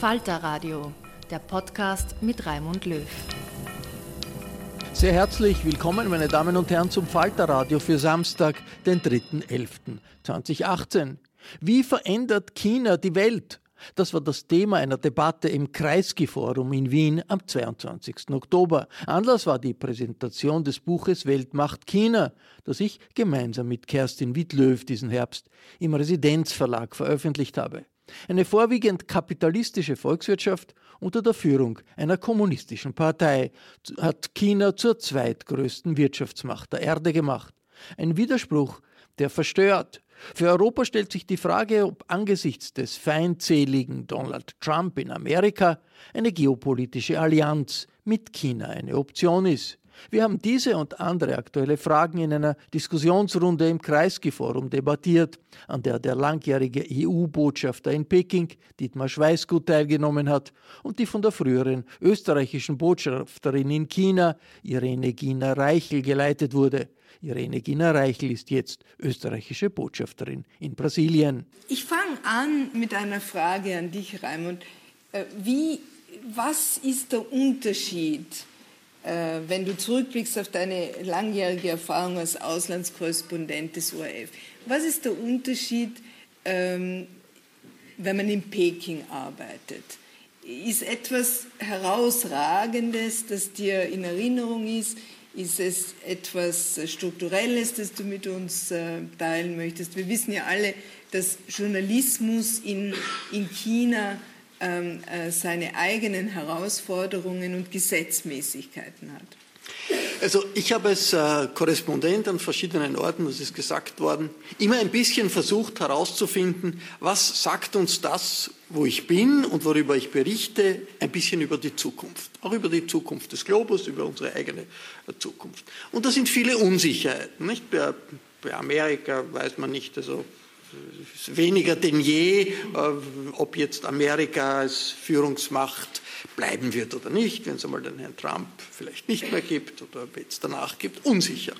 Falter Radio, der Podcast mit Raimund Löw. Sehr herzlich willkommen, meine Damen und Herren, zum Falterradio für Samstag, den 3.11.2018. Wie verändert China die Welt? Das war das Thema einer Debatte im Kreisky-Forum in Wien am 22. Oktober. Anlass war die Präsentation des Buches Weltmacht China, das ich gemeinsam mit Kerstin Wittlöw diesen Herbst im Residenzverlag veröffentlicht habe. Eine vorwiegend kapitalistische Volkswirtschaft unter der Führung einer kommunistischen Partei hat China zur zweitgrößten Wirtschaftsmacht der Erde gemacht. Ein Widerspruch, der verstört. Für Europa stellt sich die Frage, ob angesichts des feindseligen Donald Trump in Amerika eine geopolitische Allianz mit China eine Option ist. Wir haben diese und andere aktuelle Fragen in einer Diskussionsrunde im Kreisky-Forum debattiert, an der der langjährige EU-Botschafter in Peking, Dietmar Schweißgut, teilgenommen hat und die von der früheren österreichischen Botschafterin in China, Irene Gina Reichel, geleitet wurde. Irene Gina Reichel ist jetzt österreichische Botschafterin in Brasilien. Ich fange an mit einer Frage an dich, Raimund. Äh, wie, was ist der Unterschied wenn du zurückblickst auf deine langjährige Erfahrung als Auslandskorrespondent des ORF, was ist der Unterschied, ähm, wenn man in Peking arbeitet? Ist etwas Herausragendes, das dir in Erinnerung ist? Ist es etwas Strukturelles, das du mit uns äh, teilen möchtest? Wir wissen ja alle, dass Journalismus in, in China ähm, äh, seine eigenen Herausforderungen und Gesetzmäßigkeiten hat. Also ich habe als äh, Korrespondent an verschiedenen Orten, das ist gesagt worden, immer ein bisschen versucht herauszufinden, was sagt uns das, wo ich bin und worüber ich berichte, ein bisschen über die Zukunft. Auch über die Zukunft des Globus, über unsere eigene äh, Zukunft. Und da sind viele Unsicherheiten. Nicht? Bei, bei Amerika weiß man nicht, also weniger denn je, äh, ob jetzt Amerika als Führungsmacht bleiben wird oder nicht, wenn es einmal den Herrn Trump vielleicht nicht mehr gibt oder es danach gibt, unsicher.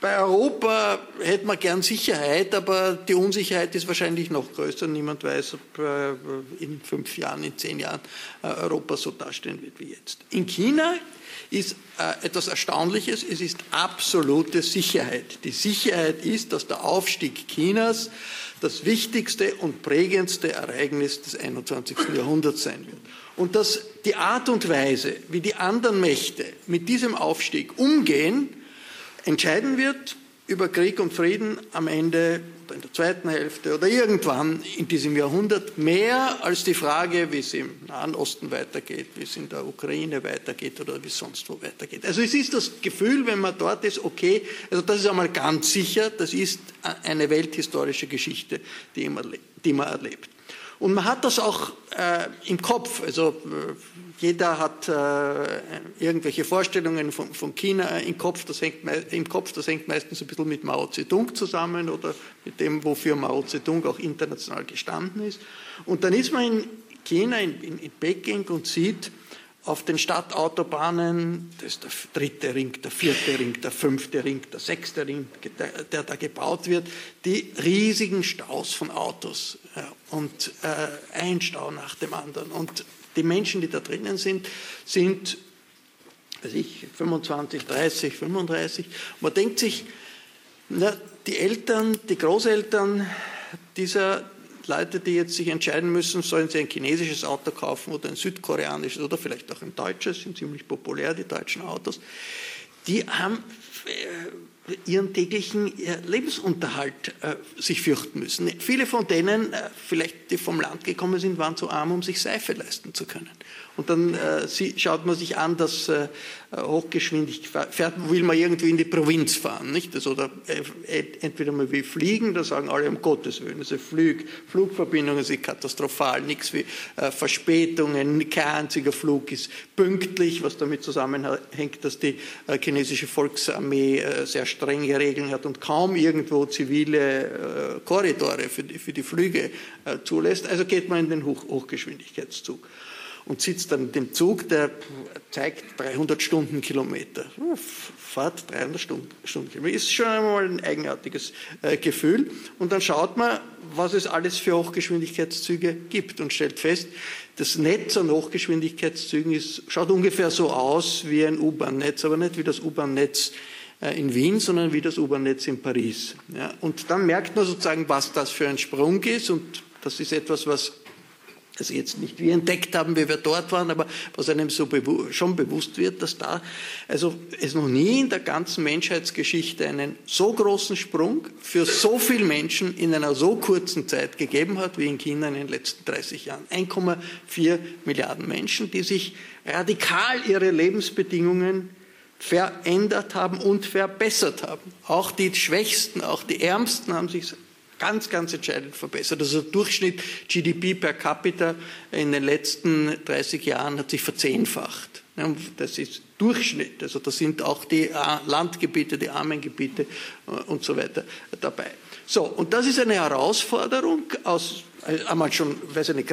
Bei Europa hätte man gern Sicherheit, aber die Unsicherheit ist wahrscheinlich noch größer. Niemand weiß, ob äh, in fünf Jahren, in zehn Jahren äh, Europa so dastehen wird wie jetzt. In China ist etwas Erstaunliches, es ist absolute Sicherheit. Die Sicherheit ist, dass der Aufstieg Chinas das wichtigste und prägendste Ereignis des 21. Jahrhunderts sein wird. Und dass die Art und Weise, wie die anderen Mächte mit diesem Aufstieg umgehen, entscheiden wird über Krieg und Frieden am Ende oder in der zweiten Hälfte oder irgendwann in diesem Jahrhundert mehr als die Frage, wie es im Nahen Osten weitergeht, wie es in der Ukraine weitergeht oder wie es sonst wo weitergeht. Also es ist das Gefühl, wenn man dort ist, okay, also das ist einmal ganz sicher, das ist eine welthistorische Geschichte, die man erlebt. Und man hat das auch äh, im Kopf. Also äh, jeder hat äh, irgendwelche Vorstellungen von, von, China im Kopf. Das hängt im Kopf. Das hängt meistens ein bisschen mit Mao Zedong zusammen oder mit dem, wofür Mao Zedong auch international gestanden ist. Und dann ist man in China, in, in, in Peking und sieht, auf den Stadtautobahnen, das ist der dritte Ring, der vierte Ring, der fünfte Ring, der sechste Ring, der, der da gebaut wird, die riesigen Staus von Autos ja, und äh, ein Stau nach dem anderen. Und die Menschen, die da drinnen sind, sind, weiß ich, 25, 30, 35. Man denkt sich, na, die Eltern, die Großeltern dieser Leute, die jetzt sich entscheiden müssen, sollen sie ein chinesisches Auto kaufen oder ein südkoreanisches oder vielleicht auch ein deutsches, sind ziemlich populär, die deutschen Autos, die haben äh, ihren täglichen äh, Lebensunterhalt äh, sich fürchten müssen. Viele von denen, vielleicht die vom Land gekommen sind, waren zu arm, um sich Seife leisten zu können. Und dann schaut man sich an, dass Hochgeschwindigkeit fährt, will man irgendwie in die Provinz fahren, nicht? Also, oder äh, entweder man will fliegen, da sagen alle um Gottes Willen, also Flug, Flugverbindungen sind katastrophal, nichts wie äh, Verspätungen, kein einziger Flug ist pünktlich, was damit zusammenhängt, dass die äh, chinesische Volksarmee äh, sehr strenge Regeln hat und kaum irgendwo zivile Korridore für die, für die Flüge zulässt. Also geht man in den Hoch Hochgeschwindigkeitszug und sitzt dann dem Zug, der zeigt 300 Stundenkilometer. Fahrt 300 Stundenkilometer. Ist schon einmal ein eigenartiges äh, Gefühl. Und dann schaut man, was es alles für Hochgeschwindigkeitszüge gibt und stellt fest, das Netz an Hochgeschwindigkeitszügen ist, schaut ungefähr so aus wie ein U-Bahn-Netz, aber nicht wie das U-Bahn-Netz äh, in Wien, sondern wie das U-Bahn-Netz in Paris. Ja, und dann merkt man sozusagen, was das für ein Sprung ist und das ist etwas, was also jetzt nicht wir entdeckt haben, wie wir dort waren, aber was einem so bewu schon bewusst wird, dass da also es noch nie in der ganzen Menschheitsgeschichte einen so großen Sprung für so viele Menschen in einer so kurzen Zeit gegeben hat wie in China in den letzten 30 Jahren. 1,4 Milliarden Menschen, die sich radikal ihre Lebensbedingungen verändert haben und verbessert haben. Auch die Schwächsten, auch die Ärmsten haben sich ganz, ganz entscheidend verbessert. Also der Durchschnitt GDP per capita in den letzten 30 Jahren hat sich verzehnfacht. Das ist Durchschnitt. Also da sind auch die Landgebiete, die armen Gebiete äh, und so weiter dabei. So, und das ist eine Herausforderung aus äh, einmal schon, weil es eine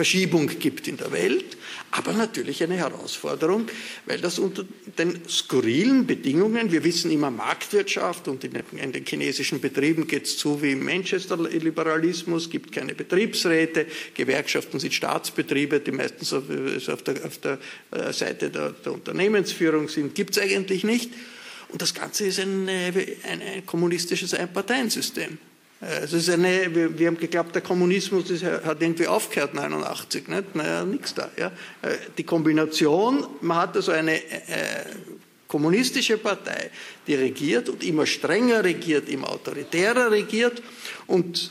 Kräfteverhältnisverschiebung gibt in der Welt, aber natürlich eine Herausforderung, weil das unter den skurrilen Bedingungen, wir wissen immer Marktwirtschaft und in, den chinesischen Betrieben geht es zu wie im Manchester-Liberalismus, gibt keine Betriebsräte, Gewerkschaften sind Staatsbetriebe, die meistens auf, der, auf der, äh, Seite der, der Unternehmensführung sind, gibt es eigentlich nicht. Und das Ganze ist ein, ein, ein kommunistisches Einparteiensystem. Also es ist eine, wir, haben geglaubt, der Kommunismus hat irgendwie aufgehört 89, nicht? Naja, nichts da. Ja. Äh, die Kombination, man hat also eine äh, kommunistische Partei, die regiert und immer strenger regiert, immer autoritärer regiert und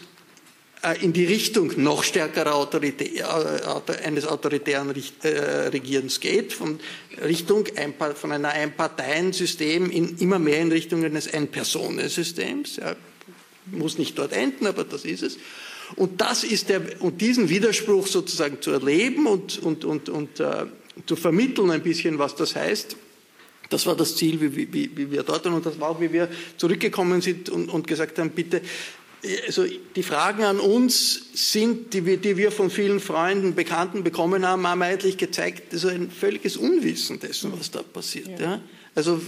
äh, in die Richtung noch stärkerer Autorität, äh, eines autoritären äh, Regierens geht, von Richtung von einem Einparteiensystem in, immer mehr in Richtung eines Ein-Personen-Systems. Ja muss nicht dort enden, aber das ist es. Und, das ist der, und diesen Widerspruch sozusagen zu erleben und, und, und, und äh, zu vermitteln ein bisschen, was das heißt, das war das Ziel, wie, wie, wie wir dort waren. Und das war auch, wie wir zurückgekommen sind und, und gesagt haben, bitte, also die Fragen an uns sind, die wir, die wir von vielen Freunden, Bekannten bekommen haben, haben eigentlich gezeigt, also ein völliges Unwissen dessen, was da passiert. Ja. ja. Also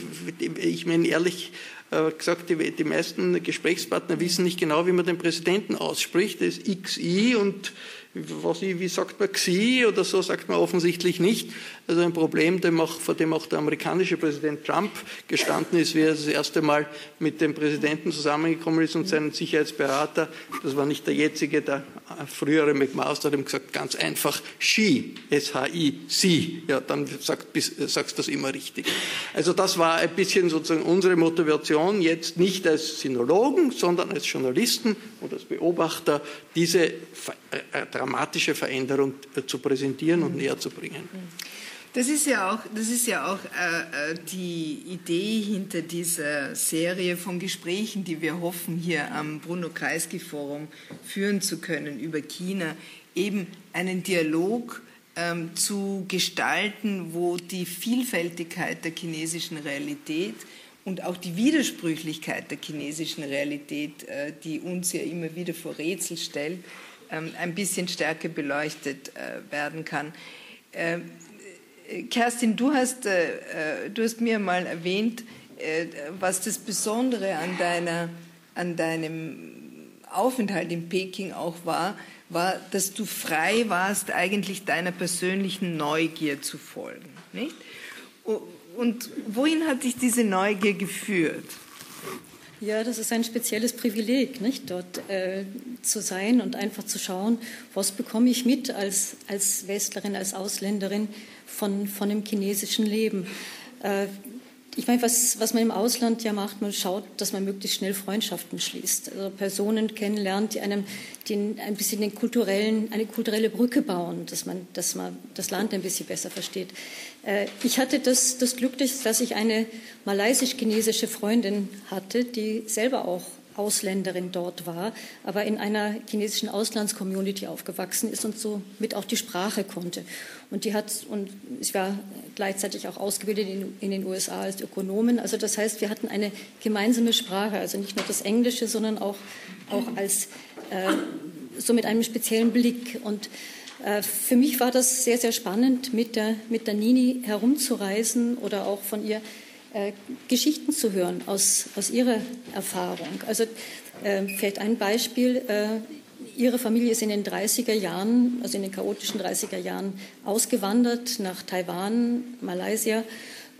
ich meine ehrlich, äh, gesagt, die, die meisten Gesprächspartner wissen nicht genau, wie man den Präsidenten ausspricht. Das ist XI und was wie sagt man Xi oder so, sagt man offensichtlich nicht. Also ein Problem, dem auch, vor dem auch der amerikanische Präsident Trump gestanden ist, wie er das erste Mal mit dem Präsidenten zusammengekommen ist und seinen Sicherheitsberater, das war nicht der jetzige, der frühere McMaster, hat ihm gesagt, ganz einfach, Xi, S-H-I, Sie. Ja, dann sagt, sagst du das immer richtig. Also das war ein bisschen sozusagen unsere Motivation, jetzt nicht als Sinologen, sondern als Journalisten und als Beobachter diese dramatische Veränderung zu präsentieren und näher zu bringen. Das ist ja auch, das ist ja auch äh, äh, die Idee hinter dieser Serie von Gesprächen, die wir hoffen, hier am Bruno Kreisky Forum führen zu können über China, eben einen Dialog ähm, zu gestalten, wo die Vielfältigkeit der chinesischen Realität und auch die Widersprüchlichkeit der chinesischen Realität, äh, die uns ja immer wieder vor Rätsel stellt, ähm, ein bisschen stärker beleuchtet äh, werden kann. Kerstin, du hast, äh, äh, du hast mir mal erwähnt, äh, was das Besondere an, deiner, an deinem Aufenthalt in Peking auch war, war, dass du frei warst, eigentlich deiner persönlichen Neugier zu folgen. Nicht? Und wohin hat dich diese Neugier geführt? Ja, das ist ein spezielles Privileg, nicht? dort äh, zu sein und einfach zu schauen, was bekomme ich mit als, als Westlerin, als Ausländerin von, von dem chinesischen Leben. Äh, ich meine, was, was man im Ausland ja macht, man schaut, dass man möglichst schnell Freundschaften schließt, also Personen kennenlernt, die einem den, ein bisschen den kulturellen, eine kulturelle Brücke bauen, dass man, dass man das Land ein bisschen besser versteht. Äh, ich hatte das, das Glück, dass ich eine malaysisch-chinesische Freundin hatte, die selber auch Ausländerin dort war, aber in einer chinesischen Auslandscommunity aufgewachsen ist und somit auch die Sprache konnte. Und die hat, und ich war gleichzeitig auch ausgebildet in, in den USA als Ökonomin. Also das heißt, wir hatten eine gemeinsame Sprache, also nicht nur das Englische, sondern auch, auch als, äh, so mit einem speziellen Blick. Und für mich war das sehr, sehr spannend, mit der, mit der Nini herumzureisen oder auch von ihr äh, Geschichten zu hören aus, aus ihrer Erfahrung. Also äh, vielleicht ein Beispiel. Äh, ihre Familie ist in den 30er Jahren, also in den chaotischen 30er Jahren, ausgewandert nach Taiwan, Malaysia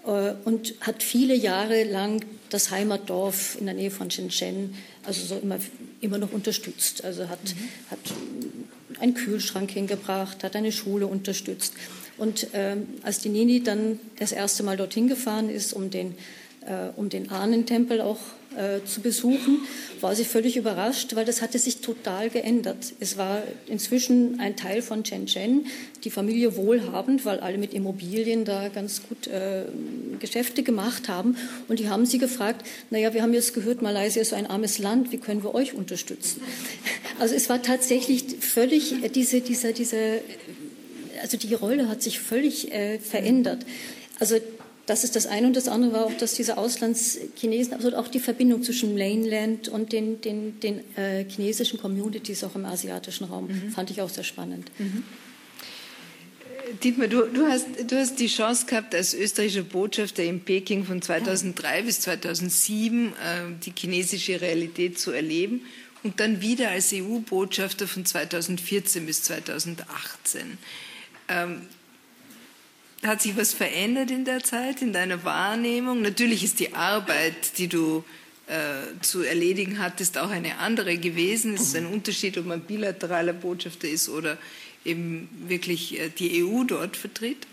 äh, und hat viele Jahre lang das Heimatdorf in der Nähe von Shenzhen also so immer, immer noch unterstützt. Also hat, mhm. hat einen Kühlschrank hingebracht, hat eine Schule unterstützt. Und ähm, als die Nini dann das erste Mal dorthin gefahren ist, um den, um den Ahnentempel auch äh, zu besuchen, war sie völlig überrascht, weil das hatte sich total geändert. Es war inzwischen ein Teil von Shenzhen, die Familie wohlhabend, weil alle mit Immobilien da ganz gut äh, Geschäfte gemacht haben. Und die haben sie gefragt, naja, wir haben jetzt gehört, Malaysia ist so ein armes Land, wie können wir euch unterstützen? Also es war tatsächlich völlig diese, diese, diese also die Rolle hat sich völlig äh, verändert. Also das ist das eine und das andere war auch, dass diese Auslandschinesen, also auch die Verbindung zwischen Mainland und den, den, den äh, chinesischen Communities auch im asiatischen Raum, mhm. fand ich auch sehr spannend. Mhm. Dietmar, du, du, hast, du hast die Chance gehabt, als österreichischer Botschafter in Peking von 2003 bis 2007 äh, die chinesische Realität zu erleben und dann wieder als EU-Botschafter von 2014 bis 2018. Ähm, hat sich was verändert in der Zeit, in deiner Wahrnehmung? Natürlich ist die Arbeit, die du äh, zu erledigen hattest, auch eine andere gewesen. Es ist ein Unterschied, ob man bilateraler Botschafter ist oder eben wirklich äh, die EU dort vertritt.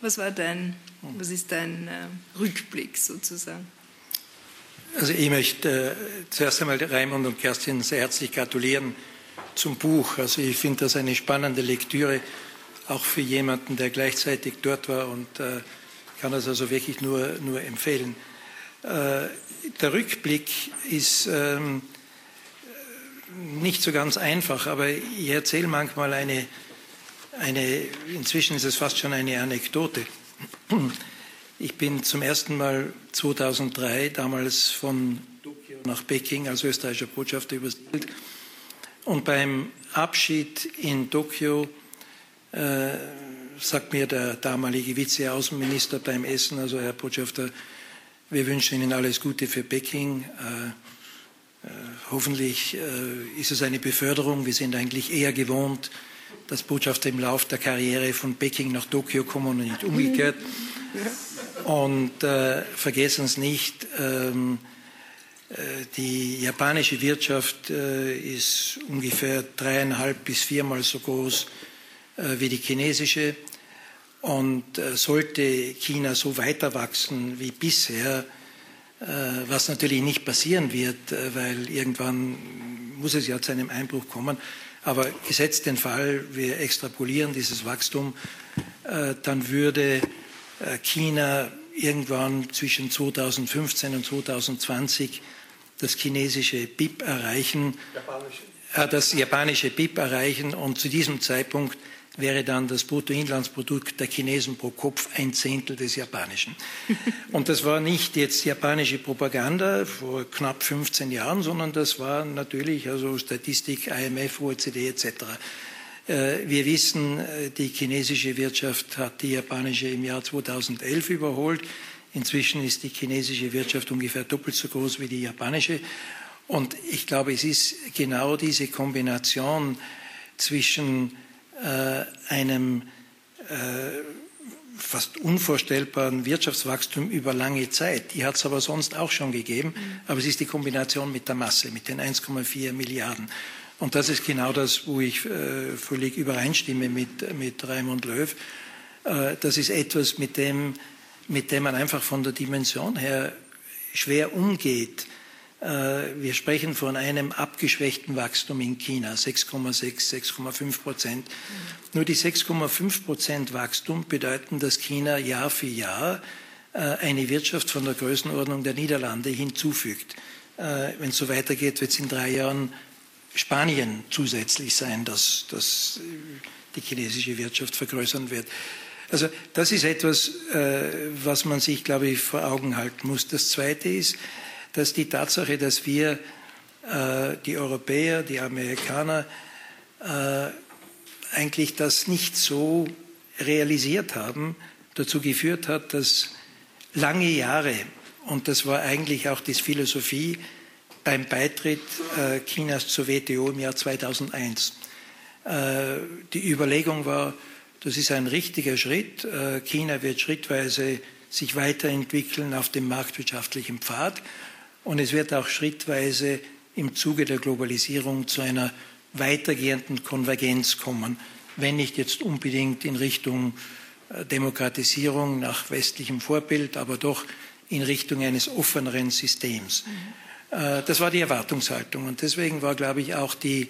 Was war dein, was ist dein äh, Rückblick sozusagen? Also ich möchte äh, zuerst einmal Raimund und Kerstin sehr herzlich gratulieren zum Buch. Also ich finde das eine spannende Lektüre auch für jemanden, der gleichzeitig dort war und äh, kann das also wirklich nur, nur empfehlen. Äh, der Rückblick ist ähm, nicht so ganz einfach, aber ich erzähle manchmal eine, eine, inzwischen ist es fast schon eine Anekdote. Ich bin zum ersten Mal 2003 damals von Tokio nach Peking als österreichischer Botschafter übersiedelt und beim Abschied in Tokio äh, sagt mir der damalige Vizeaußenminister beim Essen, also Herr Botschafter, wir wünschen Ihnen alles Gute für Peking. Äh, äh, hoffentlich äh, ist es eine Beförderung. Wir sind eigentlich eher gewohnt, dass Botschafter im Lauf der Karriere von Peking nach Tokio kommen und nicht umgekehrt. Und äh, vergessen Sie nicht, ähm, äh, die japanische Wirtschaft ist ungefähr dreieinhalb bis viermal so groß äh, wie die chinesische. Und äh, sollte China so weiter wachsen wie bisher, äh, was natürlich nicht passieren wird, weil irgendwann muss es ja zu einem Einbruch kommen. Aber gesetzt den Fall, wir extrapolieren dieses Wachstum, dann würde äh, China irgendwann zwischen 2015 und 2020 das chinesische BIP erreichen, äh, das japanische BIP erreichen und zu diesem Zeitpunkt wäre dann das Bruttoinlandsprodukt der Chinesen pro Kopf ein Zehntel des japanischen. Und das war nicht jetzt japanische Propaganda vor knapp 15 Jahren, sondern das war natürlich also Statistik, IMF, OECD etc. Äh, wir wissen, äh, die chinesische Wirtschaft hat die japanische im Jahr 2011 überholt. Inzwischen ist die chinesische Wirtschaft ungefähr doppelt so groß wie die japanische. Und ich glaube, es ist genau diese Kombination zwischen einem äh, fast unvorstellbaren Wirtschaftswachstum über lange Zeit. Die hat es aber sonst auch schon gegeben. Mhm. Aber es ist die Kombination mit der Masse, mit den 1,4 Milliarden. Und das ist genau das, wo ich äh, völlig übereinstimme mit, mit Raimund Löw. Äh, das ist etwas, mit dem, mit dem man einfach von der Dimension her schwer umgeht. Äh, wir sprechen von einem abgeschwächten Wachstum in China, 6,6, 6,5 Prozent. Nur die 6,5 Prozent Wachstum bedeuten, dass China Jahr für Jahr äh, eine Wirtschaft von der Größenordnung der Niederlande hinzufügt. Äh, wenn es so weitergeht, wird es in drei Jahren Spanien zusätzlich sein, dass, dass die chinesische Wirtschaft vergrößern wird. Also das ist etwas, was man sich, glaube ich, vor Augen halten muss. Das Zweite ist, dass die Tatsache, dass wir, äh, die Europäer, die Amerikaner, äh, eigentlich das nicht so realisiert haben, dazu geführt hat, dass lange Jahre, und das war eigentlich auch die Philosophie, beim Beitritt äh, Chinas zur WTO im Jahr 2001. Äh, die Überlegung war, das ist ein richtiger Schritt. Äh, China wird schrittweise sich weiterentwickeln auf dem marktwirtschaftlichen Pfad und es wird auch schrittweise im Zuge der Globalisierung zu einer weitergehenden Konvergenz kommen, wenn nicht jetzt unbedingt in Richtung Demokratisierung nach westlichem Vorbild, aber doch in Richtung eines offeneren Systems. Mhm. Äh, das war die Erwartungshaltung. Und deswegen war, glaube ich, auch die,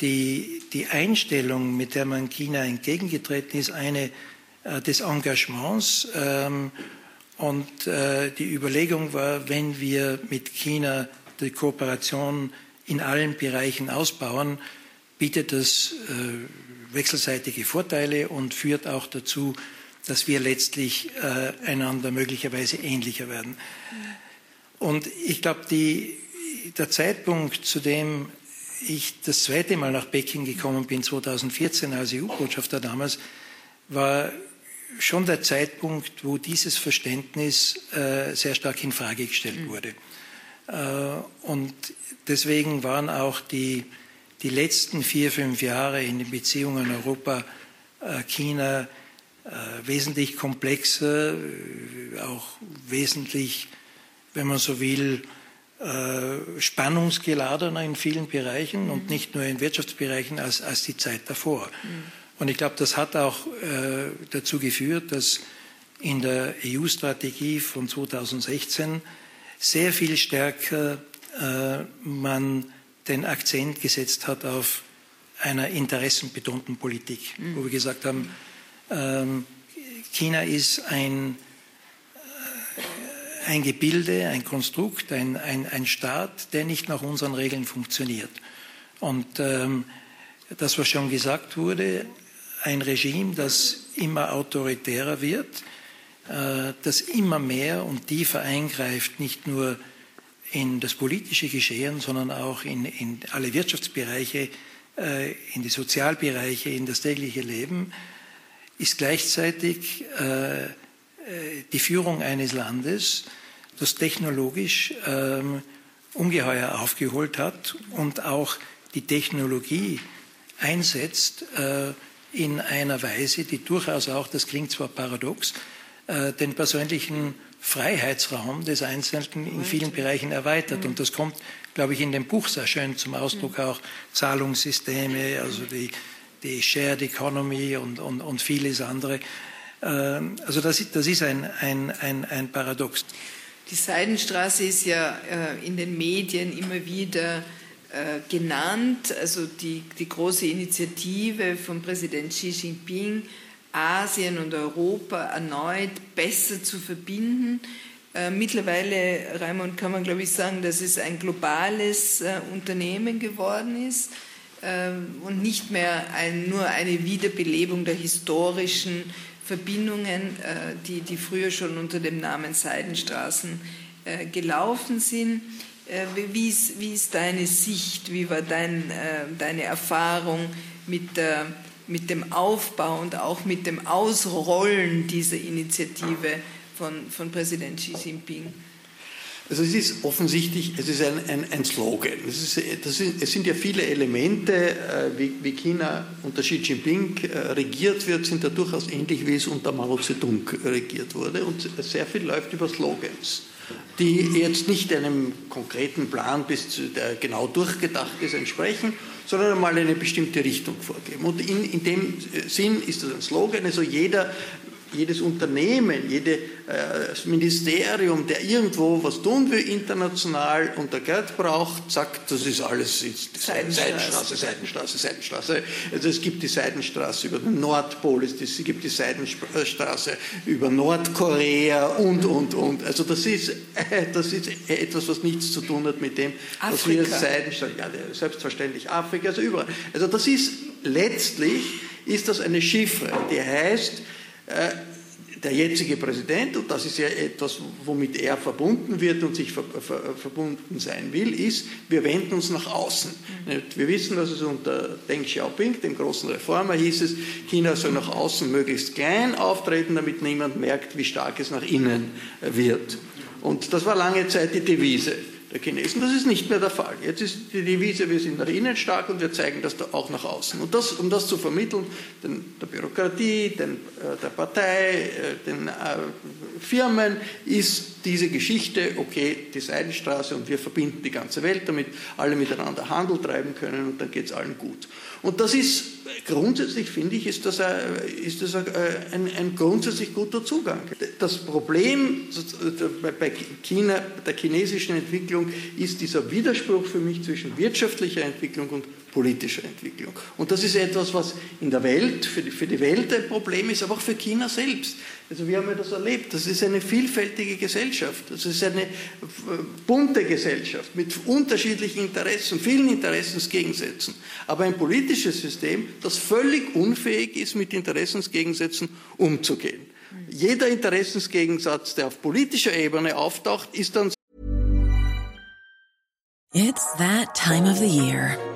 die, die Einstellung, mit der man China entgegengetreten ist, eine äh, des Engagements. Ähm, und äh, die Überlegung war, wenn wir mit China die Kooperation in allen Bereichen ausbauen, bietet das wechselseitige Vorteile und führt auch dazu, dass wir letztlich einander möglicherweise ähnlicher werden. Und ich glaube, der Zeitpunkt, zu dem ich das zweite Mal nach Peking gekommen bin, 2014 als EU-Botschafter damals, war schon der Zeitpunkt, wo dieses Verständnis äh, sehr stark in Frage gestellt mhm. wurde. Äh, und deswegen waren auch die, die letzten vier, fünf Jahre in den Beziehungen Europa-China äh, wesentlich komplexer, äh, auch wesentlich wenn man so will, äh, spannungsgeladener in vielen Bereichen mhm. und nicht nur in Wirtschaftsbereichen als, als die Zeit davor. Mhm. Und ich glaube, das hat auch äh, dazu geführt, dass in der EU-Strategie von 2016 sehr viel stärker äh, man den Akzent gesetzt hat auf einer interessenbetonten Politik, mhm. wo wir gesagt haben, ähm, China ist ein ein Gebilde, ein Konstrukt, ein, ein, ein Staat, der nicht nach unseren Regeln funktioniert. Und ähm, das, was schon gesagt wurde, ein Regime, das immer autoritärer wird, äh, das immer mehr und tiefer eingreift, nicht nur in das politische Geschehen, sondern auch in, in alle Wirtschaftsbereiche, äh, in die Sozialbereiche, in das tägliche Leben, ist gleichzeitig äh, die Führung eines Landes, das technologisch ähm, ungeheuer aufgeholt hat und auch die Technologie einsetzt in einer Weise, die durchaus auch, das klingt zwar paradox, äh, den persönlichen Freiheitsraum des Einzelnen in vielen Bereichen erweitert. Und das kommt, glaube ich, in dem Buch sehr schön zum Ausdruck, auch Zahlungssysteme, also die, die Shared Economy und, und, und vieles andere. Ähm, also das, das ist ein, ein, ein, ein Paradox. Die Seidenstraße ist ja äh, in den Medien immer wieder genannt, also die, die große Initiative von Präsident Xi Jinping, Asien und Europa erneut besser zu verbinden. Äh, mittlerweile, Raimund, kann man, glaube ich, sagen, dass es ein globales äh, Unternehmen geworden ist und nicht mehr ein, nur eine Wiederbelebung der historischen Verbindungen, äh, die, die früher schon unter dem Namen Seidenstraßen gelaufen sind. Wie ist, wie ist deine Sicht, wie war dein, deine Erfahrung mit der mit dem Aufbau und auch mit dem Ausrollen dieser Initiative von, von Präsident Xi Jinping? Also es ist offensichtlich, es ist ein, ein, ein Slogan. Es, ist, das sind, es sind ja viele Elemente, äh, wie, wie, China unter Xi Jinping äh, regiert wird, sind ja durchaus ähnlich, wie es unter Mao Zedong regiert wurde. Und sehr viel läuft über Slogans, die jetzt nicht einem konkreten Plan, bis zu, der genau durchgedacht ist, entsprechen, sondern einmal eine bestimmte Richtung vorgeben. Und in, in dem Sinn ist das ein Slogan. Also jeder jedes Unternehmen, jedes äh, Ministerium, der irgendwo was tun will international und der Geld braucht, sagt, das ist alles Seidenstraße, Seidenstraße, Seidenstraße. Also es gibt die Seidenstraße über den Nordpol, es gibt die Seidenstraße über Nordkorea und, und, und. Also das ist, äh, das ist etwas, was nichts zu tun hat mit dem, Afrika. was wir Seidenstraße, ja, selbstverständlich Afrika, also überall. Also das ist letztlich, ist das eine Chiffre, die heißt, äh, der jetzige Präsident, und das ist ja etwas, womit er verbunden wird und sich ver ver verbunden sein will, ist, wir wenden uns nach außen. Mhm. Wir wissen, dass es unter Deng Xiaoping, dem großen Reformer, hieß es, China soll nach außen möglichst klein auftreten, damit niemand merkt, wie stark es nach innen wird. Und das war lange Zeit die Devise der Chinesen. Das ist nicht mehr der Fall. Jetzt ist die Devise, wir sind nach innen stark und wir zeigen das auch nach außen. Und das, um das zu vermitteln, den, der Bürokratie, den, äh, der Partei, äh, den äh, Firmen, ist diese Geschichte, okay, die Seidenstraße und wir verbinden die ganze Welt, damit alle miteinander Handel treiben können und dann geht es allen gut. Und das ist grundsätzlich, finde ich, ist das, ein, ist das ein, ein, grundsätzlich guter Zugang. Das Problem bei China, der chinesischen Entwicklung ist dieser Widerspruch für mich zwischen wirtschaftlicher Entwicklung und politischer Entwicklung. Und das ist etwas, was in der Welt, für die, für die Welt ein Problem ist, aber auch für China selbst. Also wir haben ja das erlebt. Das ist eine vielfältige Gesellschaft. Das ist eine äh, bunte Gesellschaft mit unterschiedlichen Interessen, vielen Interessensgegensätzen. Aber ein politisches System, das völlig unfähig ist, mit Interessensgegensätzen umzugehen. Jeder Interessensgegensatz, der auf politischer Ebene auftaucht, ist dann It's that time of the year.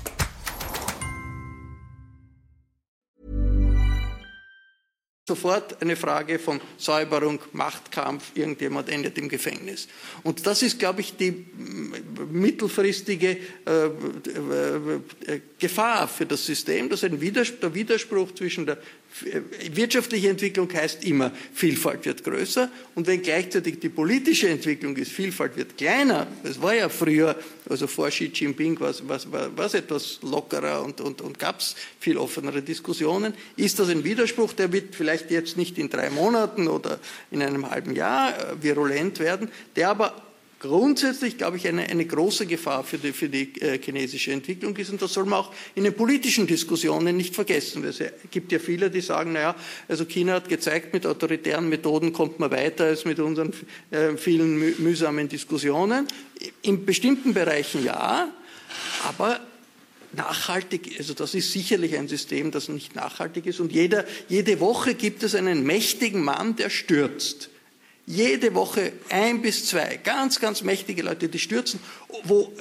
sofort eine Frage von Säuberung, Machtkampf, irgendjemand endet im Gefängnis. Und das ist, glaube ich, die mittelfristige äh, äh, Gefahr für das System, dass ein Widerspruch, der Widerspruch zwischen der wirtschaftliche Entwicklung heißt immer, Vielfalt wird größer. Und wenn gleichzeitig die politische Entwicklung ist, Vielfalt wird kleiner, das war ja früher, also vor Xi Jinping war es etwas lockerer und, und, und gab es viel offenere Diskussionen, ist das ein Widerspruch, der wird vielleicht jetzt nicht in drei Monaten oder in einem halben Jahr äh, virulent werden, der aber grundsätzlich, glaube ich, eine, eine große Gefahr für die, für die äh, chinesische Entwicklung ist. Und das soll man auch in den politischen Diskussionen nicht vergessen. Es gibt ja viele, die sagen, naja, also China hat gezeigt, mit autoritären Methoden kommt man weiter als mit unseren äh, vielen müh mühsamen Diskussionen. In bestimmten Bereichen ja, aber nachhaltig, also das ist sicherlich ein System, das nicht nachhaltig ist. Und jeder, jede Woche gibt es einen mächtigen Mann, der stürzt jede Woche ein bis zwei ganz, ganz mächtige Leute, die stürzen, wo,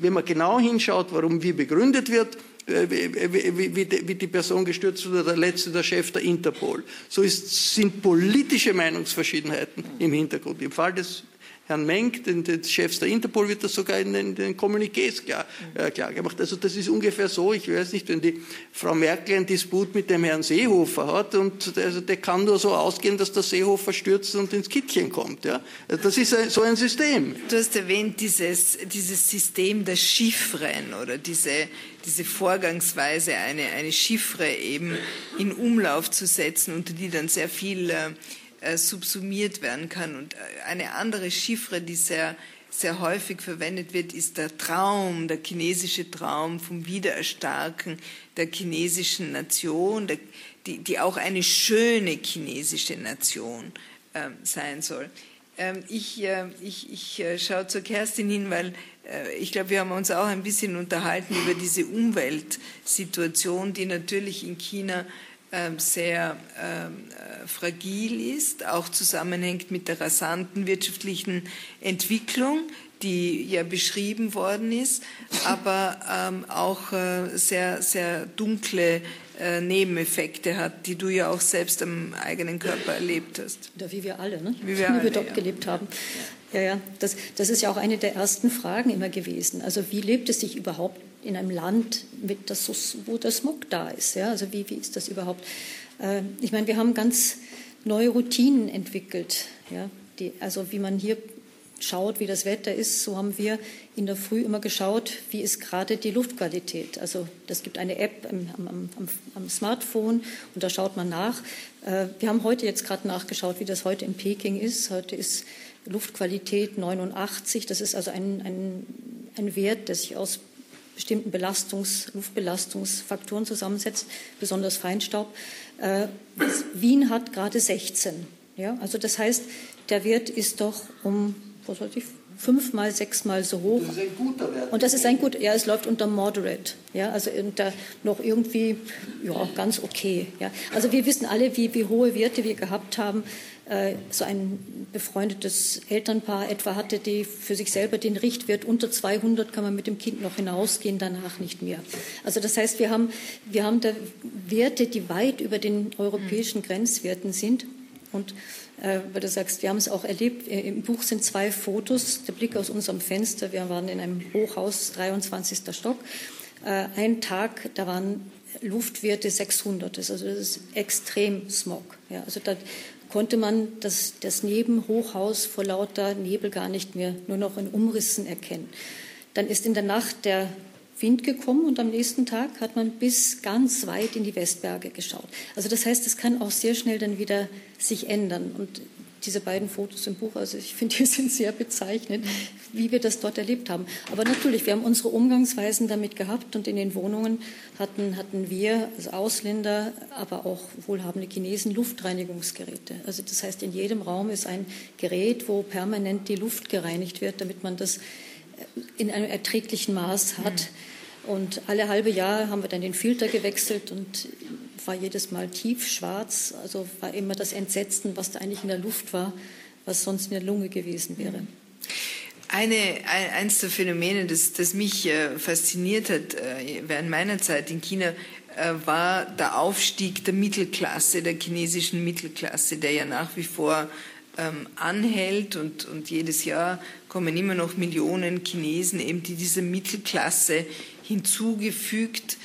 wenn man genau hinschaut, warum wie begründet wird, äh, wie, die Person gestürzt wurde, der letzte, der Chef der Interpol. So ist, sind politische Meinungsverschiedenheiten im Hintergrund. Im Fall des Herrn Menk, den, den Chefs der Interpol, wird das sogar in den, den Kommuniqués klar, äh, klar gemacht. Also das ist ungefähr so, ich weiß nicht, wenn die Frau Merkel einen Disput mit dem Herrn Seehofer hat und also der kann nur so ausgehen, dass der Seehofer stürzt und ins Kittchen kommt. Ja? Das ist ein, so ein System. Du hast erwähnt, dieses, dieses System der Chiffren oder diese, diese Vorgangsweise, eine, eine Chiffre eben in Umlauf zu setzen, unter die dann sehr viel äh, äh, subsumiert werden kann. Und äh, eine andere Chiffre, die sehr, sehr häufig verwendet wird, ist der Traum, der chinesische Traum vom Wiedererstarken der chinesischen Nation, der, die, die auch eine schöne chinesische Nation äh, sein soll. Ähm, ich, äh, ich, ich äh, schaue zur Kerstin hin, weil ich glaube, wir haben uns auch ein bisschen unterhalten über diese Umweltsituation, die natürlich in China sehr ähm, äh, fragil ist, auch zusammenhängt mit der rasanten wirtschaftlichen Entwicklung, die ja beschrieben worden ist, aber ähm, auch äh, sehr, sehr dunkle äh, Nebeneffekte hat, die du ja auch selbst am eigenen Körper erlebt hast. Oder wie wir alle, ne? Wie wir, alle, wir dort ja. gelebt haben. Ja, ja, das, das ist ja auch eine der ersten Fragen immer gewesen. Also wie lebt es sich überhaupt in einem Land, mit das, wo der Smog da ist? Ja, also wie, wie ist das überhaupt? Äh, ich meine, wir haben ganz neue Routinen entwickelt. Ja, die, also wie man hier schaut, wie das Wetter ist, so haben wir in der Früh immer geschaut, wie ist gerade die Luftqualität. Also das gibt eine App am, am, am, am Smartphone und da schaut man nach. Äh, wir haben heute jetzt gerade nachgeschaut, wie das heute in Peking ist. Heute ist Luftqualität 89. Das ist also ein, ein, ein Wert, der sich aus bestimmten Belastungs-, Luftbelastungsfaktoren zusammensetzt, besonders Feinstaub. Äh, Wien hat gerade 16. Ja? Also das heißt, der Wert ist doch um, was weiß ich, fünfmal, sechsmal so hoch. Das ist ein guter Wert. Und das ist ein gut, ja, es läuft unter moderate, ja, also unter noch irgendwie, ja, ganz okay, ja. Also wir wissen alle, wie, wie hohe Werte wir gehabt haben. Äh, so ein befreundetes Elternpaar etwa hatte, die für sich selber den Richtwert unter 200 kann man mit dem Kind noch hinausgehen, danach nicht mehr. Also das heißt, wir haben, wir haben da Werte, die weit über den europäischen Grenzwerten sind. Und äh, weil du sagst, wir haben es auch erlebt, äh, im Buch sind zwei Fotos, der Blick aus unserem Fenster, wir waren in einem Hochhaus, 23. Stock. Äh, ein Tag, da waren Luftwerte 600, also das ist extrem Smog. Ja, also da konnte man das, das Nebenhochhaus vor lauter Nebel gar nicht mehr, nur noch in Umrissen erkennen. Dann ist in der Nacht der Wind gekommen und am nächsten Tag hat man bis ganz weit in die Westberge geschaut. Also das heißt, es kann auch sehr schnell dann wieder sich ändern. Und diese beiden Fotos im Buch, also ich finde, die sind sehr bezeichnend, wie wir das dort erlebt haben. Aber natürlich, wir haben unsere Umgangsweisen damit gehabt und in den Wohnungen hatten, hatten wir als Ausländer, aber auch wohlhabende Chinesen Luftreinigungsgeräte. Also das heißt, in jedem Raum ist ein Gerät, wo permanent die Luft gereinigt wird, damit man das in einem erträglichen Maß hat. Und alle halbe Jahr haben wir dann den Filter gewechselt und war jedes Mal tiefschwarz. Also war immer das Entsetzen, was da eigentlich in der Luft war, was sonst in der Lunge gewesen wäre. Eine, ein, eins der Phänomene, das, das mich äh, fasziniert hat äh, während meiner Zeit in China, äh, war der Aufstieg der Mittelklasse, der chinesischen Mittelklasse, der ja nach wie vor ähm, anhält und, und jedes Jahr kommen immer noch Millionen Chinesen, eben die dieser Mittelklasse hinzugefügt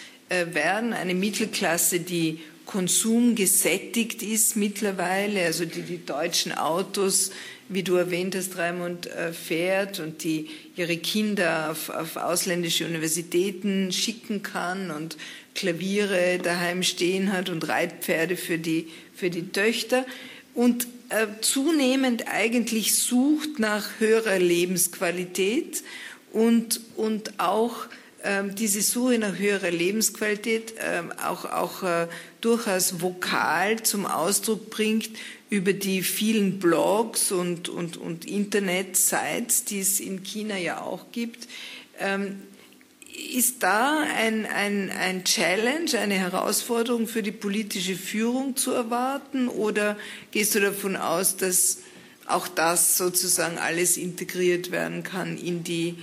werden. Eine Mittelklasse, die konsumgesättigt ist mittlerweile, also die die deutschen Autos, wie du erwähnt hast, Raimund, äh, fährt und die ihre Kinder auf, auf ausländische Universitäten schicken kann und Klaviere daheim stehen hat und Reitpferde für die, für die Töchter. Und äh, zunehmend eigentlich sucht nach höherer Lebensqualität und, und auch diese Suche nach höherer Lebensqualität ähm, auch, auch äh, durchaus vokal zum Ausdruck bringt über die vielen Blogs und, und, und Internet-Sites, die es in China ja auch gibt. Ähm, ist da ein, ein, ein Challenge, eine Herausforderung für die politische Führung zu erwarten oder gehst du davon aus, dass auch das sozusagen alles integriert werden kann in die,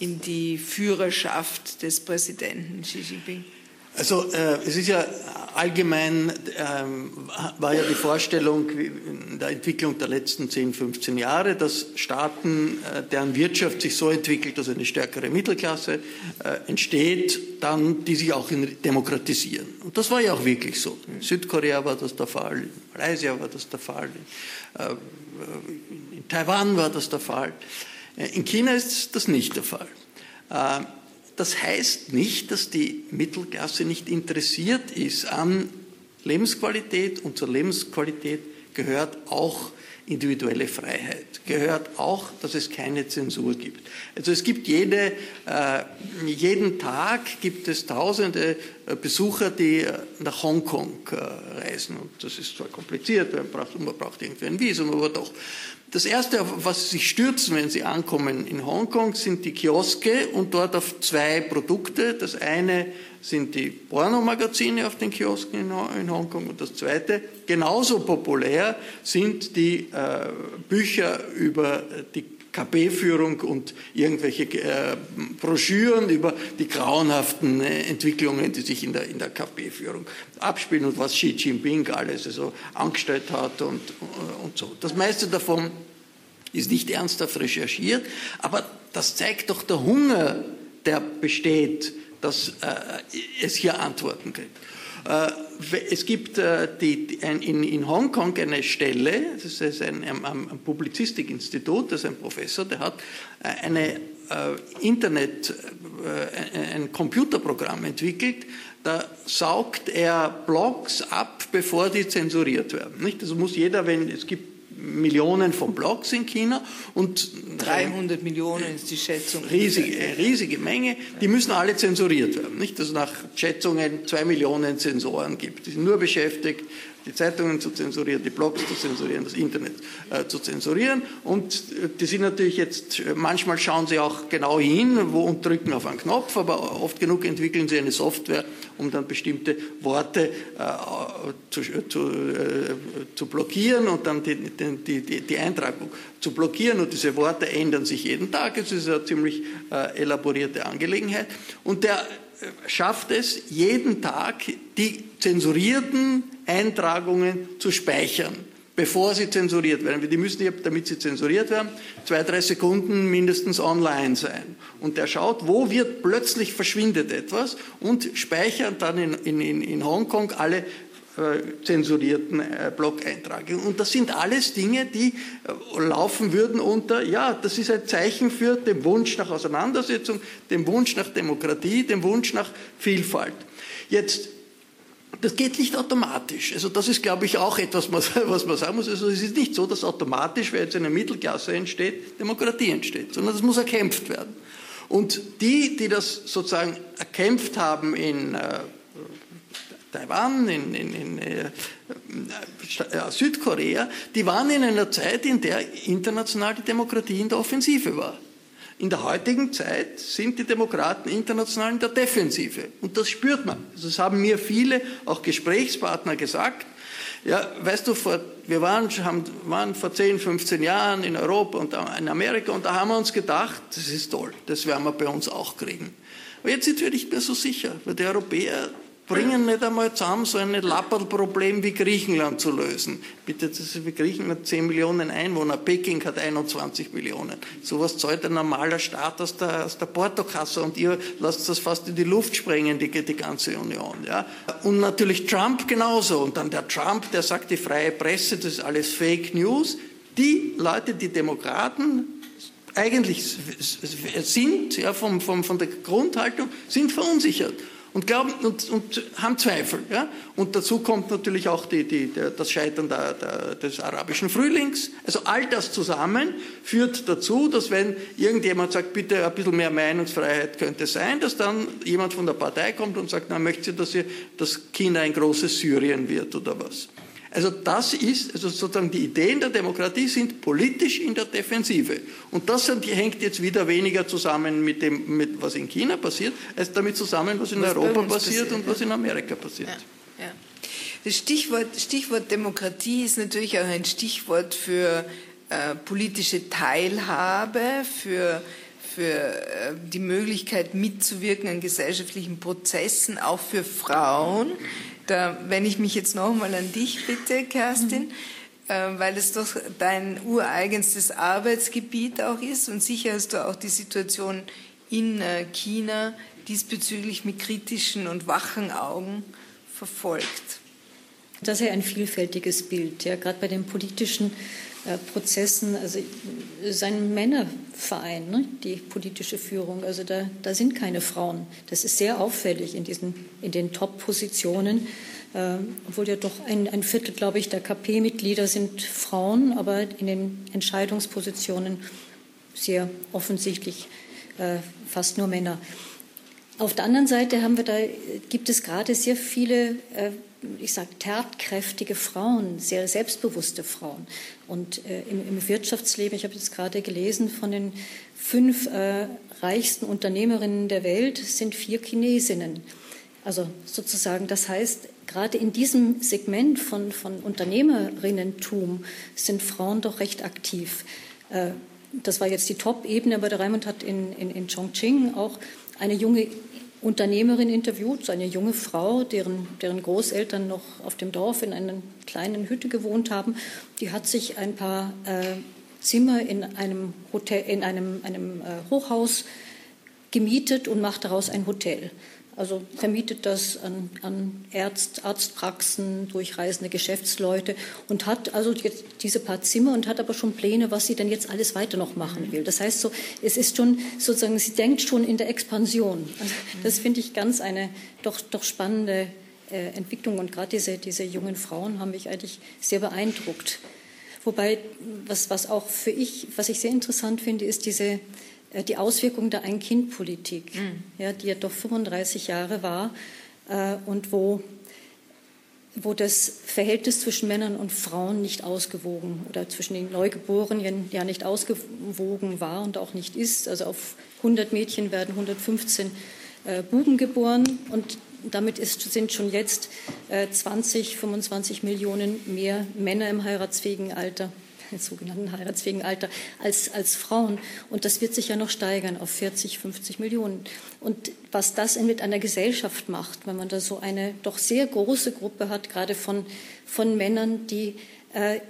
in die Führerschaft des Präsidenten Xi Jinping? Also äh, es ist ja allgemein ähm, war ja die Vorstellung in der Entwicklung der letzten 10, 15 Jahre, dass Staaten, äh, deren Wirtschaft sich so entwickelt, dass eine stärkere Mittelklasse äh, entsteht, dann die sich auch demokratisieren. Und das war ja auch wirklich so. In Südkorea war das der Fall, in Malaysia war das der Fall, in, äh, in Taiwan war das der Fall. In China ist das nicht der Fall. Äh, das heißt nicht, dass die Mittelklasse nicht interessiert ist an Lebensqualität und zur Lebensqualität gehört auch individuelle Freiheit, gehört auch, dass es keine Zensur gibt. Also es gibt jede, äh, jeden Tag gibt es tausende äh, Besucher, die nach Hongkong reisen. Und das ist zwar kompliziert, man braucht, man braucht irgendwie ein Visum, aber doch. Das Erste, auf was Sie sich stürzen, wenn Sie ankommen in Hongkong, sind die Kioske und dort auf zwei Produkte. Das eine sind die Pornomagazine auf den Kiosken in Hongkong und das zweite, genauso populär, sind die äh, Bücher über die KP-Führung und irgendwelche äh, Broschüren über die grauenhaften äh, Entwicklungen, die sich in der, in der KP-Führung abspielen und was Xi Jinping alles also angestellt hat und, äh, und so. Das meiste davon ist nicht ernsthaft recherchiert, aber das zeigt doch der Hunger, der besteht, dass äh, es hier Antworten gibt. Äh, es gibt äh, in, Hongkong eine Stelle, das ist ein, Publizistikinstitut, das ist ein Professor, der hat äh, eine Internet, ein Computerprogramm entwickelt, da saugt er Blogs ab, bevor die zensuriert werden. Also muss jeder, wenn es gibt Millionen von Blogs in China und 300 Millionen ist die Schätzung. Riesige, riesige Menge. Die müssen alle zensuriert werden. Nicht, dass es nach Schätzungen zwei Millionen Zensoren gibt. Die sind nur beschäftigt, die Zeitungen zu zensurieren, die Blogs zu zensurieren, das Internet äh, zu zensurieren. Und äh, die sind natürlich jetzt, äh, manchmal schauen sie auch genau hin wo, und drücken auf einen Knopf, aber oft genug entwickeln sie eine Software, um dann bestimmte Worte äh, zu, zu, äh, zu, blockieren und dann die, die, die, die, Eintragung zu blockieren. Und diese Worte ändern sich jeden Tag. Es ist eine ziemlich äh, elaborierte Angelegenheit. Und der schafft es, jeden Tag die zensurierten Eintragungen zu speichern, bevor sie zensuriert werden. Die müssen, damit sie zensuriert werden, zwei, drei Sekunden mindestens online sein. Und der schaut, wo wird plötzlich verschwindet etwas und speichert dann in, in, in Hongkong alle zensurierten äh, Blog-Eintragungen. Und das sind alles Dinge, die äh, laufen würden unter, ja, das ist ein Zeichen für den Wunsch nach Auseinandersetzung, den Wunsch nach Demokratie, den Wunsch nach Vielfalt. Jetzt das geht nicht automatisch. Also das ist, glaube ich, auch etwas, was man sagen muss. Also es ist nicht so, dass automatisch, wenn jetzt eine Mittelklasse entsteht, Demokratie entsteht, sondern das muss erkämpft werden. Und die, die das sozusagen erkämpft haben in äh, Taiwan, in, in, in äh, äh, Südkorea, die waren in einer Zeit, in der international die Demokratie in der Offensive war. In der heutigen Zeit sind die Demokraten international in der Defensive. Und das spürt man. Das haben mir viele, auch Gesprächspartner gesagt. Ja, weißt du, vor, wir waren, haben, waren vor 10, 15 Jahren in Europa und in Amerika und da haben wir uns gedacht, das ist toll, das werden wir bei uns auch kriegen. Aber jetzt sind wir nicht mehr so sicher, weil die Europäer bringen nicht einmal zusammen, so ein Lapperl-Problem wie Griechenland zu lösen. Bitte, das ist wie Griechenland 10 Millionen Einwohner, Peking hat 21 Millionen. Sowas zahlt ein normaler Staat aus der, aus der Portokasse und ihr lasst das fast in die Luft sprengen, die, die ganze Union. Ja? Und natürlich Trump genauso. Und dann der Trump, der sagt, die freie Presse, das ist alles Fake News. Die Leute, die Demokraten, eigentlich sind, ja, vom, vom, von der Grundhaltung, sind verunsichert und glauben und, und haben Zweifel. Ja? Und dazu kommt natürlich auch die, die, der, das Scheitern der, der, des arabischen Frühlings. Also all das zusammen führt dazu, dass wenn irgendjemand sagt, bitte ein bisschen mehr Meinungsfreiheit könnte sein, dass dann jemand von der Partei kommt und sagt, na, möchte dass, ihr, dass China ein großes Syrien wird oder was. Also das ist, also sozusagen die Ideen der Demokratie sind politisch in der Defensive. Und das hängt jetzt wieder weniger zusammen mit dem, mit was in China passiert, als damit zusammen, was in was Europa passiert, passiert, und was in Amerika passiert. Ja, ja. Das Stichwort, Stichwort Demokratie ist natürlich auch ein Stichwort für äh, politische Teilhabe, für für äh, die Möglichkeit mitzuwirken an gesellschaftlichen Prozessen, auch für Frauen. Da, wenn ich mich jetzt nochmal an dich bitte, Kerstin, mhm. äh, weil es doch dein ureigenstes Arbeitsgebiet auch ist und sicher hast du auch die Situation in äh, China diesbezüglich mit kritischen und wachen Augen verfolgt. Das ist ja ein vielfältiges Bild, ja, gerade bei den politischen Prozessen, also es ist ein Männerverein, ne, die politische Führung. Also da, da sind keine Frauen. Das ist sehr auffällig in, diesen, in den Top-Positionen, äh, obwohl ja doch ein, ein Viertel, glaube ich, der KP-Mitglieder sind Frauen, aber in den Entscheidungspositionen sehr offensichtlich äh, fast nur Männer. Auf der anderen Seite haben wir da, gibt es gerade sehr viele äh, ich sage, tatkräftige Frauen, sehr selbstbewusste Frauen. Und äh, im, im, Wirtschaftsleben, ich habe jetzt gerade gelesen, von den fünf äh, reichsten Unternehmerinnen der Welt sind vier Chinesinnen. Also sozusagen, das heißt, gerade in diesem Segment von, von Unternehmerinnentum sind Frauen doch recht aktiv. Äh, das war jetzt die Top-Ebene, aber der Raimund hat in, in, in Chongqing auch eine junge Unternehmerin interviewt, so eine junge Frau, deren, deren Großeltern noch auf dem Dorf in einer kleinen Hütte gewohnt haben. Die hat sich ein paar äh, Zimmer in einem, Hotel, in einem, einem äh, Hochhaus gemietet und macht daraus ein Hotel. Also vermietet das an, an Ärzt, Arztpraxen, durchreisende Geschäftsleute und hat also jetzt diese paar Zimmer und hat aber schon Pläne, was sie denn jetzt alles weiter noch machen will. Das heißt so, es ist schon sozusagen, sie denkt schon in der Expansion. Also das finde ich ganz eine doch, doch spannende äh, Entwicklung und gerade diese, diese jungen Frauen haben mich eigentlich sehr beeindruckt. Wobei, was, was auch für ich, was ich sehr interessant finde, ist diese die Auswirkung der Ein-Kind-Politik, mhm. ja, die ja doch 35 Jahre war äh, und wo, wo das Verhältnis zwischen Männern und Frauen nicht ausgewogen oder zwischen den Neugeborenen ja nicht ausgewogen war und auch nicht ist. Also auf 100 Mädchen werden 115 äh, Buben geboren und damit ist, sind schon jetzt äh, 20, 25 Millionen mehr Männer im heiratsfähigen Alter sogenannten heiratsfähigen Alter als, als Frauen. Und das wird sich ja noch steigern auf 40, 50 Millionen. Und was das mit einer Gesellschaft macht, wenn man da so eine doch sehr große Gruppe hat, gerade von, von Männern, die äh,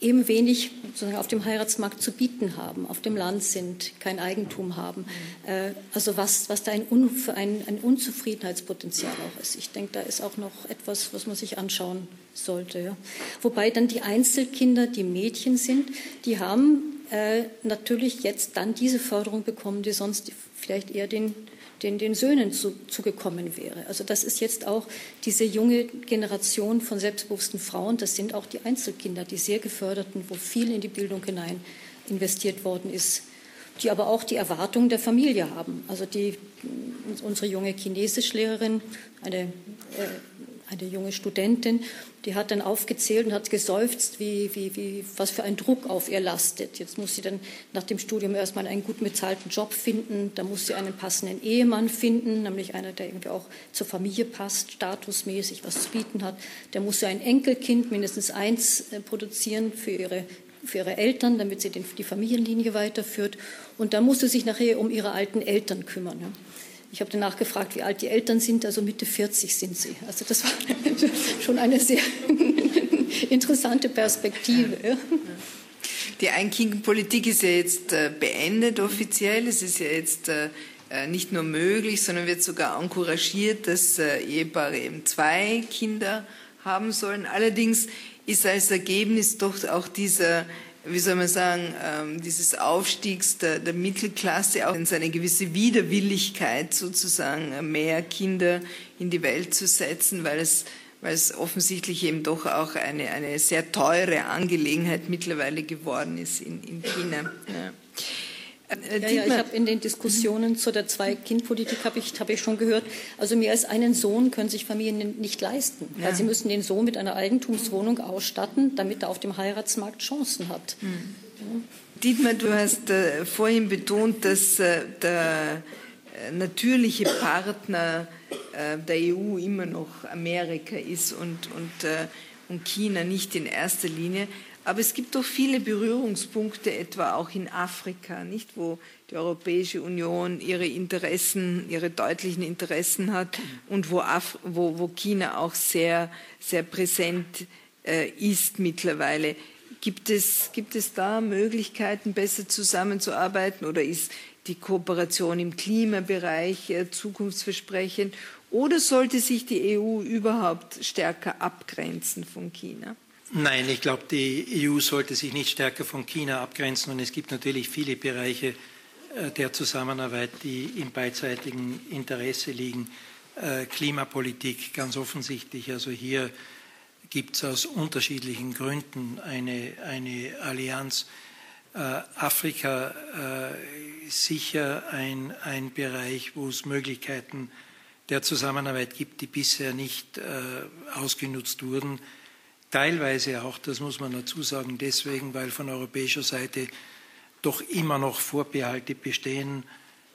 eben wenig sozusagen auf dem Heiratsmarkt zu bieten haben, auf dem Land sind, kein Eigentum haben. Äh, also was, was da ein, für ein, ein Unzufriedenheitspotenzial auch ist. Ich denke, da ist auch noch etwas, was man sich anschauen sollte. Ja. Wobei dann die Einzelkinder, die Mädchen sind, die haben äh, natürlich jetzt dann diese Förderung bekommen, die sonst vielleicht eher den den, den Söhnen zu, zugekommen wäre. Also das ist jetzt auch diese junge Generation von selbstbewussten Frauen, das sind auch die Einzelkinder, die sehr geförderten, wo viel in die Bildung hinein investiert worden ist, die aber auch die Erwartungen der Familie haben. Also die, unsere junge Chinesischlehrerin, eine, äh, eine junge Studentin, die hat dann aufgezählt und hat geseufzt, wie, wie, wie, was für ein Druck auf ihr lastet. Jetzt muss sie dann nach dem Studium erstmal einen gut bezahlten Job finden, da muss sie einen passenden Ehemann finden, nämlich einer, der irgendwie auch zur Familie passt, statusmäßig was zu bieten hat. Der muss sie ein Enkelkind, mindestens eins, äh, produzieren für ihre für ihre Eltern, damit sie den, die Familienlinie weiterführt. Und dann musste sie sich nachher um ihre alten Eltern kümmern. Ja. Ich habe danach gefragt, wie alt die Eltern sind, also Mitte 40 sind sie. Also das war schon eine sehr interessante Perspektive. Die Ein-Kind-Politik ist ja jetzt äh, beendet offiziell. Es ist ja jetzt äh, äh, nicht nur möglich, sondern wird sogar encouragiert, dass Ehepaare eben zwei Kinder haben sollen. Allerdings ist als Ergebnis doch auch dieser wie soll man sagen, ähm, dieses Aufstiegs der, der, Mittelklasse auch in seine gewisse Widerwilligkeit sozusagen äh, mehr Kinder in die Welt zu setzen, weil es, weil es offensichtlich eben doch auch eine, eine sehr teure Angelegenheit mittlerweile geworden ist in, in China. Ja. Äh, ja, ja, ich habe in den Diskussionen zu der Zwei-Kind-Politik habe ich, hab ich schon gehört, also mehr als einen Sohn können sich Familien nicht leisten. Ja. Weil sie müssen den Sohn mit einer Eigentumswohnung ausstatten, damit er auf dem Heiratsmarkt Chancen hat. Mhm. Ja. Dietmar, du hast äh, vorhin betont, dass äh, der äh, natürliche Partner äh, der EU immer noch Amerika ist und, und, äh, und China nicht in erster Linie. Aber es gibt doch viele Berührungspunkte, etwa auch in Afrika, nicht, wo die Europäische Union ihre Interessen, ihre deutlichen Interessen hat und wo, Af wo, wo China auch sehr, sehr präsent äh, ist mittlerweile. Gibt es, gibt es da Möglichkeiten, besser zusammenzuarbeiten oder ist die Kooperation im Klimabereich äh, zukunftsversprechend? Oder sollte sich die EU überhaupt stärker abgrenzen von China? Nein, ich glaube, die EU sollte sich nicht stärker von China abgrenzen. Und es gibt natürlich viele Bereiche äh, der Zusammenarbeit, die im beidseitigen Interesse liegen. Äh, Klimapolitik ganz offensichtlich. Also hier gibt es aus unterschiedlichen Gründen eine, eine Allianz. Äh, Afrika sicher ein, ein Bereich, wo es Möglichkeiten der Zusammenarbeit gibt, die bisher nicht ausgenutzt wurden Teilweise auch, das muss man dazu sagen, deswegen, weil von europäischer Seite doch immer noch Vorbehalte bestehen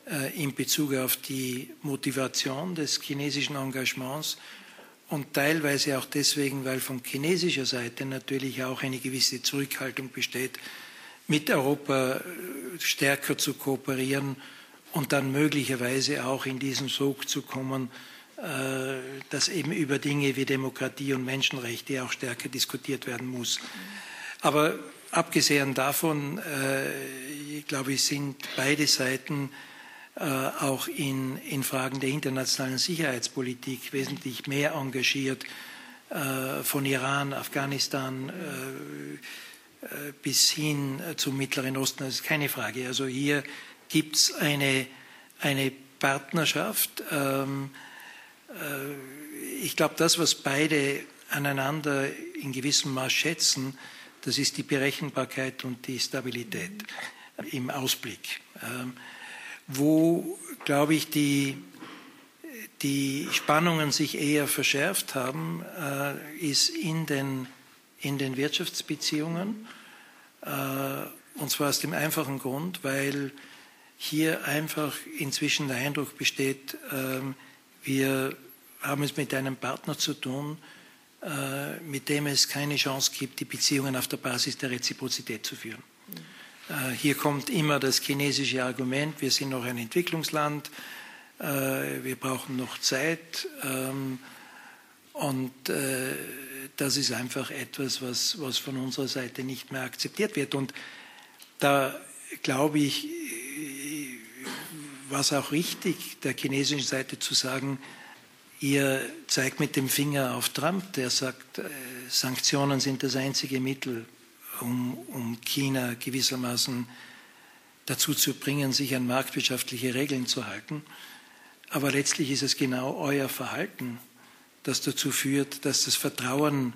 äh, in Bezug auf die Motivation des chinesischen Engagements und teilweise auch deswegen, weil von chinesischer Seite natürlich auch eine gewisse Zurückhaltung besteht, mit Europa äh, stärker zu kooperieren und dann möglicherweise auch in diesen Sog zu kommen, dass eben über Dinge wie Demokratie und Menschenrechte auch stärker diskutiert werden muss. Aber abgesehen davon, äh, glaube ich, sind beide Seiten äh, auch in, in, Fragen der internationalen Sicherheitspolitik wesentlich mehr engagiert, von Iran, Afghanistan bis hin zum Mittleren Osten. Das ist keine Frage. Also hier gibt es eine, eine Partnerschaft. Ähm, äh, ich glaube, das, was beide aneinander in gewissem Maß schätzen, das ist die Berechenbarkeit und die Stabilität im Ausblick. Ähm, wo, glaube ich, die, die Spannungen sich eher verschärft haben, äh, ist in den, in den Wirtschaftsbeziehungen. Äh, und zwar aus dem einfachen Grund, weil hier einfach inzwischen der Eindruck besteht, ähm, wir haben es mit einem Partner zu tun, äh, mit dem es keine Chance gibt, die Beziehungen auf der Basis der Reziprozität zu führen. Äh, hier kommt immer das chinesische Argument, wir sind noch ein Entwicklungsland, äh, wir brauchen noch Zeit. Ähm, und das ist einfach etwas, was, was von unserer Seite nicht mehr akzeptiert wird. Und da glaube ich, war es auch richtig, der chinesischen Seite zu sagen, ihr zeigt mit dem Finger auf Trump, der sagt, äh, Sanktionen sind das einzige Mittel, um, um China gewissermaßen dazu zu bringen, sich an marktwirtschaftliche Regeln zu halten. Aber letztlich ist es genau euer Verhalten, das dazu führt, dass das Vertrauen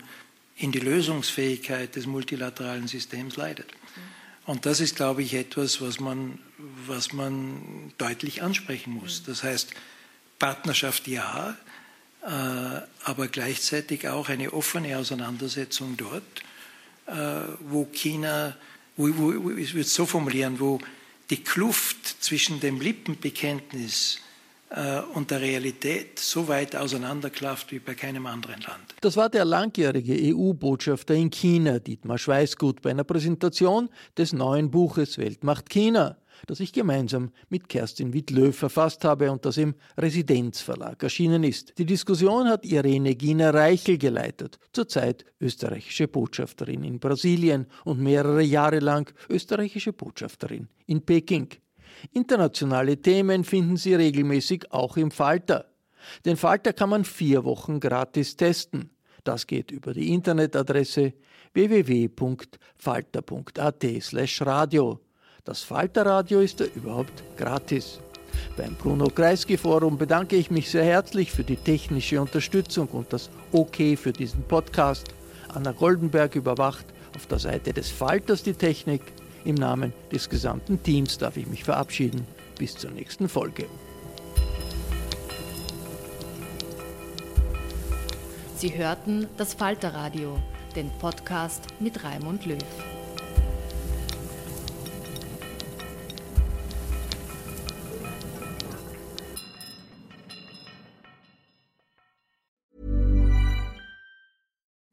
in die Lösungsfähigkeit des multilateralen Systems leidet. Und das ist, glaube ich, etwas, was man, was man deutlich ansprechen muss. Das heißt, Partnerschaft ja, äh, aber gleichzeitig auch eine offene Auseinandersetzung dort, äh, wo China, wo, wo, ich würde es so formulieren, wo die Kluft zwischen dem Lippenbekenntnis äh, und der Realität so weit auseinanderklafft wie bei keinem anderen Land. Das war der langjährige EU-Botschafter in China, Dietmar Schweißgut, bei einer Präsentation des neuen Buches Weltmacht China, das ich gemeinsam mit Kerstin Wittlöw verfasst habe und das im Residenzverlag erschienen ist. Die Diskussion hat Irene Gina Reichel geleitet, zurzeit österreichische Botschafterin in Brasilien und mehrere Jahre lang österreichische Botschafterin in Peking. Internationale Themen finden Sie regelmäßig auch im Falter. Den Falter kann man vier Wochen gratis testen. Das geht über die Internetadresse www.falter.at/radio. Das Falterradio ist überhaupt gratis. Beim Bruno Kreisky Forum bedanke ich mich sehr herzlich für die technische Unterstützung und das OK für diesen Podcast. Anna Goldenberg überwacht auf der Seite des Falters die Technik. Im Namen des gesamten Teams darf ich mich verabschieden. Bis zur nächsten Folge. Sie hörten das Falterradio, den Podcast mit Raimund Löw.